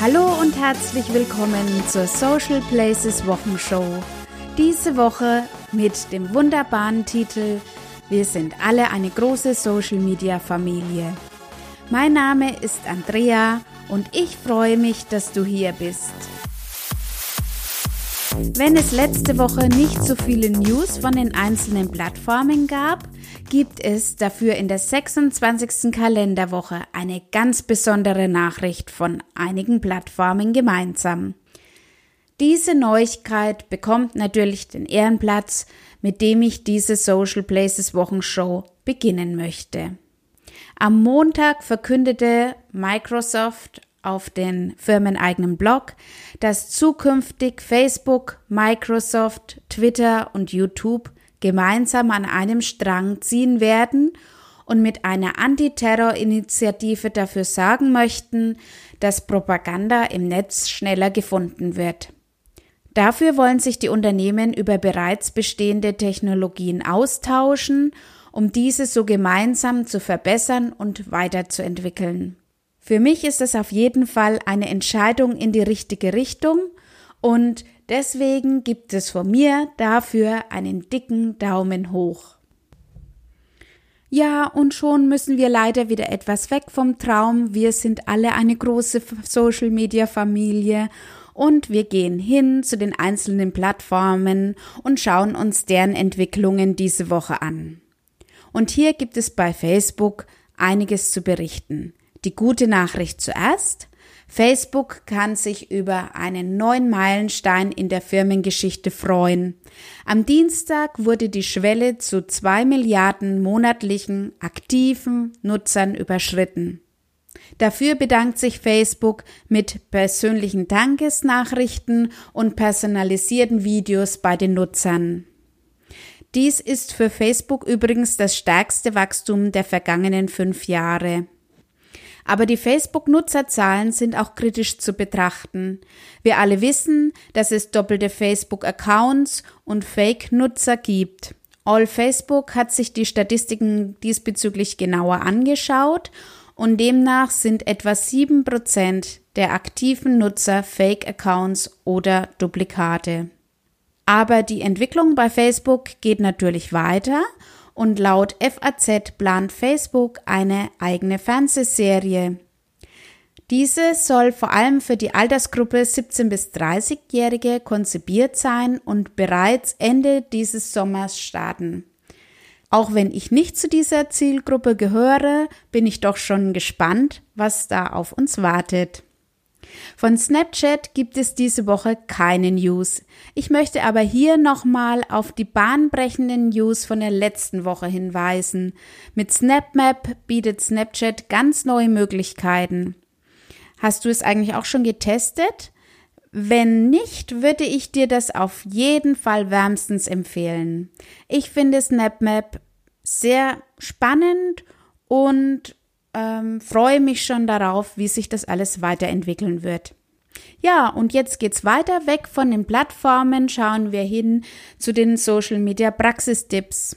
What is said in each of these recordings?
Hallo und herzlich willkommen zur Social Places Wochenshow. Diese Woche mit dem wunderbaren Titel Wir sind alle eine große Social Media Familie. Mein Name ist Andrea und ich freue mich, dass du hier bist. Wenn es letzte Woche nicht so viele News von den einzelnen Plattformen gab, gibt es dafür in der 26. Kalenderwoche eine ganz besondere Nachricht von einigen Plattformen gemeinsam. Diese Neuigkeit bekommt natürlich den Ehrenplatz, mit dem ich diese Social Places Wochenshow beginnen möchte. Am Montag verkündete Microsoft auf den firmeneigenen Blog, dass zukünftig Facebook, Microsoft, Twitter und YouTube gemeinsam an einem Strang ziehen werden und mit einer Antiterror-Initiative dafür sorgen möchten, dass Propaganda im Netz schneller gefunden wird. Dafür wollen sich die Unternehmen über bereits bestehende Technologien austauschen, um diese so gemeinsam zu verbessern und weiterzuentwickeln. Für mich ist es auf jeden Fall eine Entscheidung in die richtige Richtung und Deswegen gibt es von mir dafür einen dicken Daumen hoch. Ja, und schon müssen wir leider wieder etwas weg vom Traum. Wir sind alle eine große Social Media Familie und wir gehen hin zu den einzelnen Plattformen und schauen uns deren Entwicklungen diese Woche an. Und hier gibt es bei Facebook einiges zu berichten. Die gute Nachricht zuerst. Facebook kann sich über einen neuen Meilenstein in der Firmengeschichte freuen. Am Dienstag wurde die Schwelle zu zwei Milliarden monatlichen aktiven Nutzern überschritten. Dafür bedankt sich Facebook mit persönlichen Dankesnachrichten und personalisierten Videos bei den Nutzern. Dies ist für Facebook übrigens das stärkste Wachstum der vergangenen fünf Jahre. Aber die Facebook-Nutzerzahlen sind auch kritisch zu betrachten. Wir alle wissen, dass es doppelte Facebook-Accounts und Fake-Nutzer gibt. All Facebook hat sich die Statistiken diesbezüglich genauer angeschaut und demnach sind etwa sieben Prozent der aktiven Nutzer Fake-Accounts oder Duplikate. Aber die Entwicklung bei Facebook geht natürlich weiter und laut FAZ plant Facebook eine eigene Fernsehserie. Diese soll vor allem für die Altersgruppe 17 bis 30-Jährige konzipiert sein und bereits Ende dieses Sommers starten. Auch wenn ich nicht zu dieser Zielgruppe gehöre, bin ich doch schon gespannt, was da auf uns wartet. Von Snapchat gibt es diese Woche keine News. Ich möchte aber hier nochmal auf die bahnbrechenden News von der letzten Woche hinweisen. Mit SnapMap bietet Snapchat ganz neue Möglichkeiten. Hast du es eigentlich auch schon getestet? Wenn nicht, würde ich dir das auf jeden Fall wärmstens empfehlen. Ich finde SnapMap sehr spannend und ähm, freue mich schon darauf, wie sich das alles weiterentwickeln wird. Ja, und jetzt geht's weiter weg von den Plattformen, schauen wir hin zu den Social Media Praxistipps.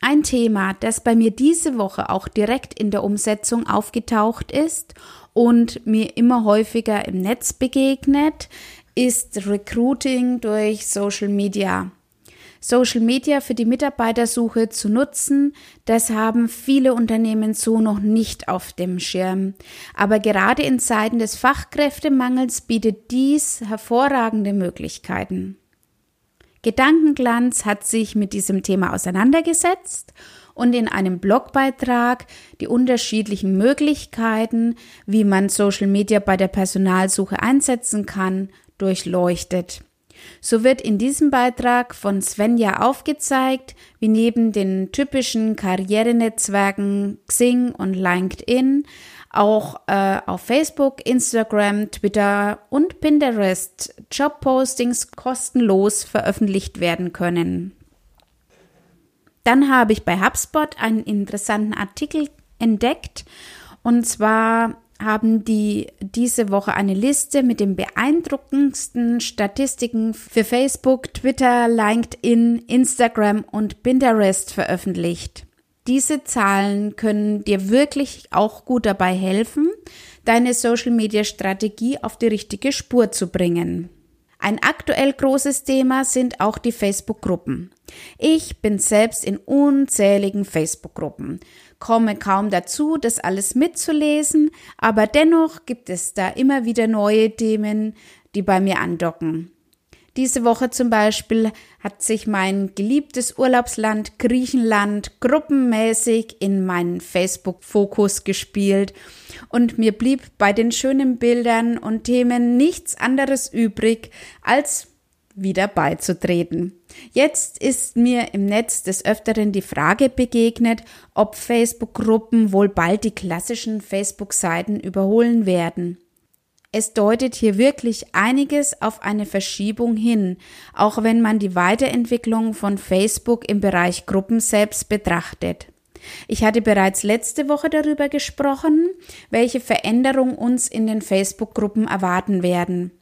Ein Thema, das bei mir diese Woche auch direkt in der Umsetzung aufgetaucht ist und mir immer häufiger im Netz begegnet, ist Recruiting durch Social Media. Social Media für die Mitarbeitersuche zu nutzen, das haben viele Unternehmen so noch nicht auf dem Schirm. Aber gerade in Zeiten des Fachkräftemangels bietet dies hervorragende Möglichkeiten. Gedankenglanz hat sich mit diesem Thema auseinandergesetzt und in einem Blogbeitrag die unterschiedlichen Möglichkeiten, wie man Social Media bei der Personalsuche einsetzen kann, durchleuchtet. So wird in diesem Beitrag von Svenja aufgezeigt, wie neben den typischen Karrierenetzwerken Xing und LinkedIn auch äh, auf Facebook, Instagram, Twitter und Pinterest Jobpostings kostenlos veröffentlicht werden können. Dann habe ich bei HubSpot einen interessanten Artikel entdeckt und zwar haben die diese Woche eine Liste mit den beeindruckendsten Statistiken für Facebook, Twitter, LinkedIn, Instagram und Pinterest veröffentlicht. Diese Zahlen können dir wirklich auch gut dabei helfen, deine Social-Media-Strategie auf die richtige Spur zu bringen. Ein aktuell großes Thema sind auch die Facebook-Gruppen. Ich bin selbst in unzähligen Facebook-Gruppen, komme kaum dazu, das alles mitzulesen, aber dennoch gibt es da immer wieder neue Themen, die bei mir andocken. Diese Woche zum Beispiel hat sich mein geliebtes Urlaubsland Griechenland gruppenmäßig in meinen Facebook-Fokus gespielt und mir blieb bei den schönen Bildern und Themen nichts anderes übrig, als wieder beizutreten. Jetzt ist mir im Netz des Öfteren die Frage begegnet, ob Facebook-Gruppen wohl bald die klassischen Facebook-Seiten überholen werden. Es deutet hier wirklich einiges auf eine Verschiebung hin, auch wenn man die Weiterentwicklung von Facebook im Bereich Gruppen selbst betrachtet. Ich hatte bereits letzte Woche darüber gesprochen, welche Veränderungen uns in den Facebook-Gruppen erwarten werden.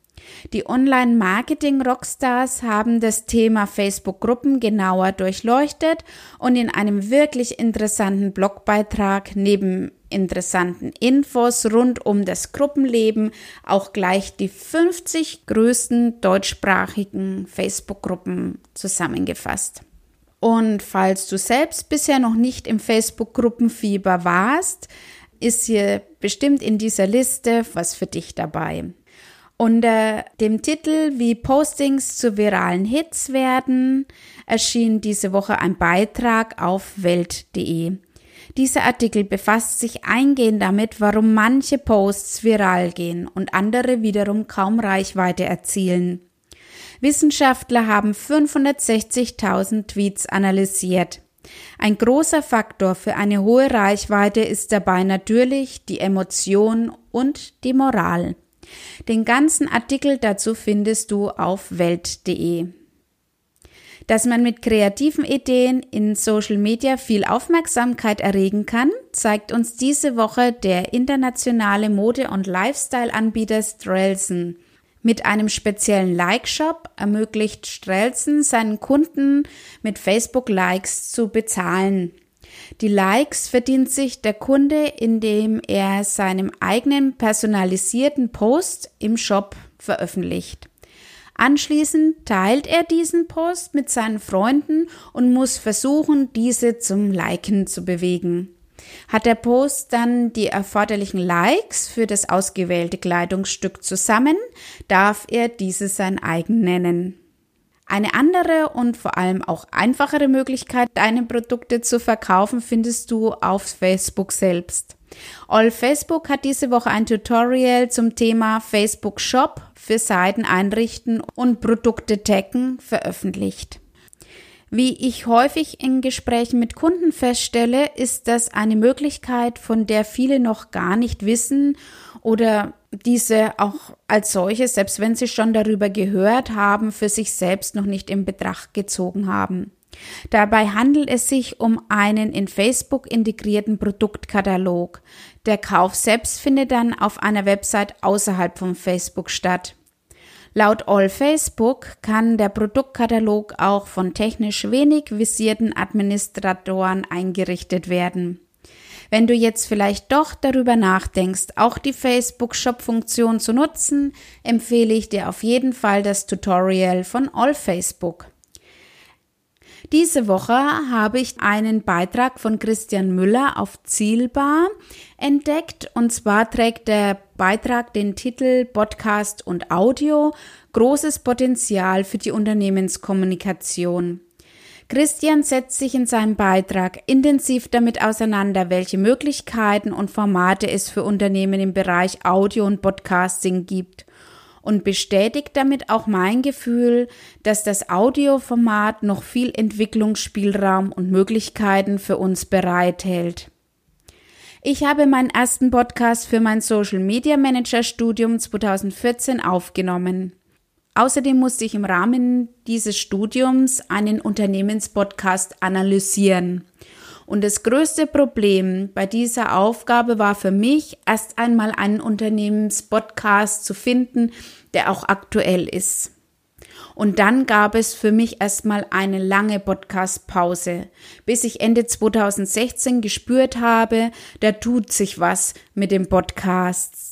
Die Online-Marketing-Rockstars haben das Thema Facebook-Gruppen genauer durchleuchtet und in einem wirklich interessanten Blogbeitrag neben interessanten Infos rund um das Gruppenleben auch gleich die 50 größten deutschsprachigen Facebook-Gruppen zusammengefasst. Und falls du selbst bisher noch nicht im Facebook-Gruppenfieber warst, ist hier bestimmt in dieser Liste was für dich dabei. Unter dem Titel Wie Postings zu viralen Hits werden erschien diese Woche ein Beitrag auf welt.de. Dieser Artikel befasst sich eingehend damit, warum manche Posts viral gehen und andere wiederum kaum Reichweite erzielen. Wissenschaftler haben 560.000 Tweets analysiert. Ein großer Faktor für eine hohe Reichweite ist dabei natürlich die Emotion und die Moral. Den ganzen Artikel dazu findest du auf welt.de. Dass man mit kreativen Ideen in Social Media viel Aufmerksamkeit erregen kann, zeigt uns diese Woche der internationale Mode- und Lifestyle-Anbieter Strelson. Mit einem speziellen Like-Shop ermöglicht Strelson seinen Kunden mit Facebook-Likes zu bezahlen. Die Likes verdient sich der Kunde, indem er seinem eigenen personalisierten Post im Shop veröffentlicht. Anschließend teilt er diesen Post mit seinen Freunden und muss versuchen, diese zum Liken zu bewegen. Hat der Post dann die erforderlichen Likes für das ausgewählte Kleidungsstück zusammen, darf er diese sein eigen nennen. Eine andere und vor allem auch einfachere Möglichkeit, deine Produkte zu verkaufen, findest du auf Facebook selbst. All Facebook hat diese Woche ein Tutorial zum Thema Facebook Shop für Seiten einrichten und Produkte taggen veröffentlicht. Wie ich häufig in Gesprächen mit Kunden feststelle, ist das eine Möglichkeit, von der viele noch gar nicht wissen oder diese auch als solche, selbst wenn sie schon darüber gehört haben, für sich selbst noch nicht in Betracht gezogen haben. Dabei handelt es sich um einen in Facebook integrierten Produktkatalog. Der Kauf selbst findet dann auf einer Website außerhalb von Facebook statt. Laut All Facebook kann der Produktkatalog auch von technisch wenig visierten Administratoren eingerichtet werden. Wenn du jetzt vielleicht doch darüber nachdenkst, auch die Facebook-Shop-Funktion zu nutzen, empfehle ich dir auf jeden Fall das Tutorial von All Facebook. Diese Woche habe ich einen Beitrag von Christian Müller auf Zielbar entdeckt und zwar trägt der Beitrag den Titel Podcast und Audio großes Potenzial für die Unternehmenskommunikation. Christian setzt sich in seinem Beitrag intensiv damit auseinander, welche Möglichkeiten und Formate es für Unternehmen im Bereich Audio und Podcasting gibt und bestätigt damit auch mein Gefühl, dass das Audioformat noch viel Entwicklungsspielraum und Möglichkeiten für uns bereithält. Ich habe meinen ersten Podcast für mein Social Media Manager Studium 2014 aufgenommen. Außerdem musste ich im Rahmen dieses Studiums einen Unternehmenspodcast analysieren. Und das größte Problem bei dieser Aufgabe war für mich, erst einmal einen Unternehmenspodcast zu finden, der auch aktuell ist. Und dann gab es für mich erstmal eine lange Podcast-Pause, bis ich Ende 2016 gespürt habe, da tut sich was mit dem Podcasts.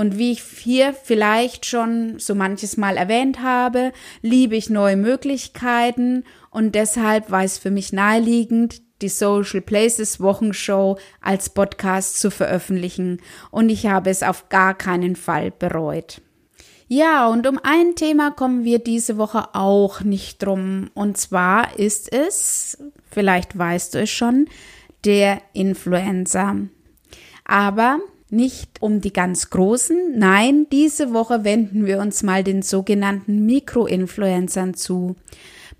Und wie ich hier vielleicht schon so manches Mal erwähnt habe, liebe ich neue Möglichkeiten und deshalb war es für mich naheliegend, die Social Places Wochenshow als Podcast zu veröffentlichen und ich habe es auf gar keinen Fall bereut. Ja, und um ein Thema kommen wir diese Woche auch nicht drum. Und zwar ist es, vielleicht weißt du es schon, der Influencer. Aber nicht um die ganz großen. Nein, diese Woche wenden wir uns mal den sogenannten Mikroinfluencern zu.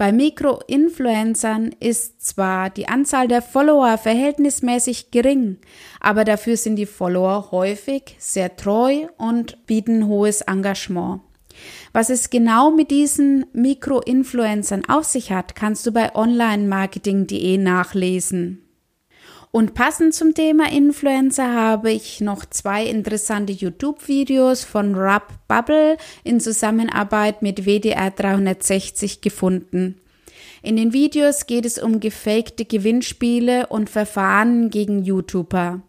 Bei Mikroinfluencern ist zwar die Anzahl der Follower verhältnismäßig gering, aber dafür sind die Follower häufig sehr treu und bieten hohes Engagement. Was es genau mit diesen Mikroinfluencern auf sich hat, kannst du bei onlinemarketing.de nachlesen. Und passend zum Thema Influencer habe ich noch zwei interessante YouTube-Videos von Rub Bubble in Zusammenarbeit mit WDR 360 gefunden. In den Videos geht es um gefakte Gewinnspiele und Verfahren gegen YouTuber.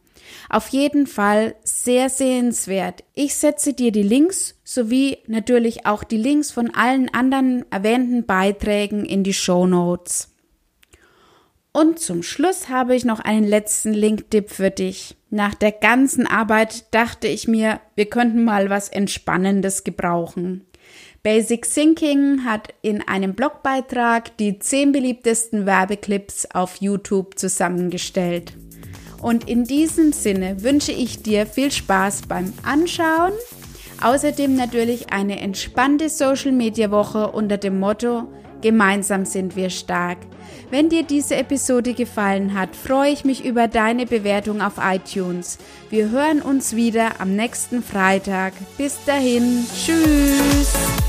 Auf jeden Fall sehr sehenswert. Ich setze dir die Links sowie natürlich auch die Links von allen anderen erwähnten Beiträgen in die Show Notes. Und zum Schluss habe ich noch einen letzten Link-Tipp für dich. Nach der ganzen Arbeit dachte ich mir, wir könnten mal was Entspannendes gebrauchen. Basic Thinking hat in einem Blogbeitrag die zehn beliebtesten Werbeclips auf YouTube zusammengestellt. Und in diesem Sinne wünsche ich dir viel Spaß beim Anschauen. Außerdem natürlich eine entspannte Social Media Woche unter dem Motto Gemeinsam sind wir stark. Wenn dir diese Episode gefallen hat, freue ich mich über deine Bewertung auf iTunes. Wir hören uns wieder am nächsten Freitag. Bis dahin, tschüss.